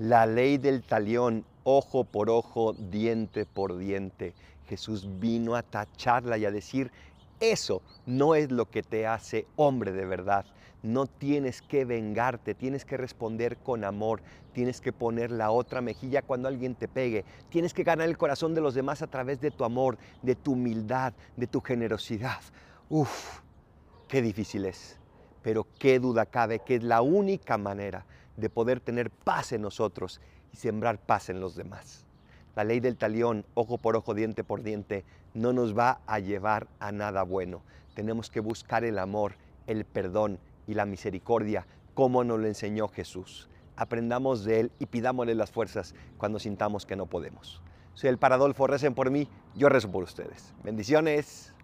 La ley del talión, ojo por ojo, diente por diente. Jesús vino a tacharla y a decir, eso no es lo que te hace hombre de verdad. No tienes que vengarte, tienes que responder con amor, tienes que poner la otra mejilla cuando alguien te pegue, tienes que ganar el corazón de los demás a través de tu amor, de tu humildad, de tu generosidad. Uf, qué difícil es, pero qué duda cabe que es la única manera de poder tener paz en nosotros y sembrar paz en los demás. La ley del talión, ojo por ojo, diente por diente, no nos va a llevar a nada bueno. Tenemos que buscar el amor, el perdón y la misericordia, como nos lo enseñó Jesús. Aprendamos de Él y pidámosle las fuerzas cuando sintamos que no podemos. Soy el Paradolfo, recen por mí, yo rezo por ustedes. Bendiciones.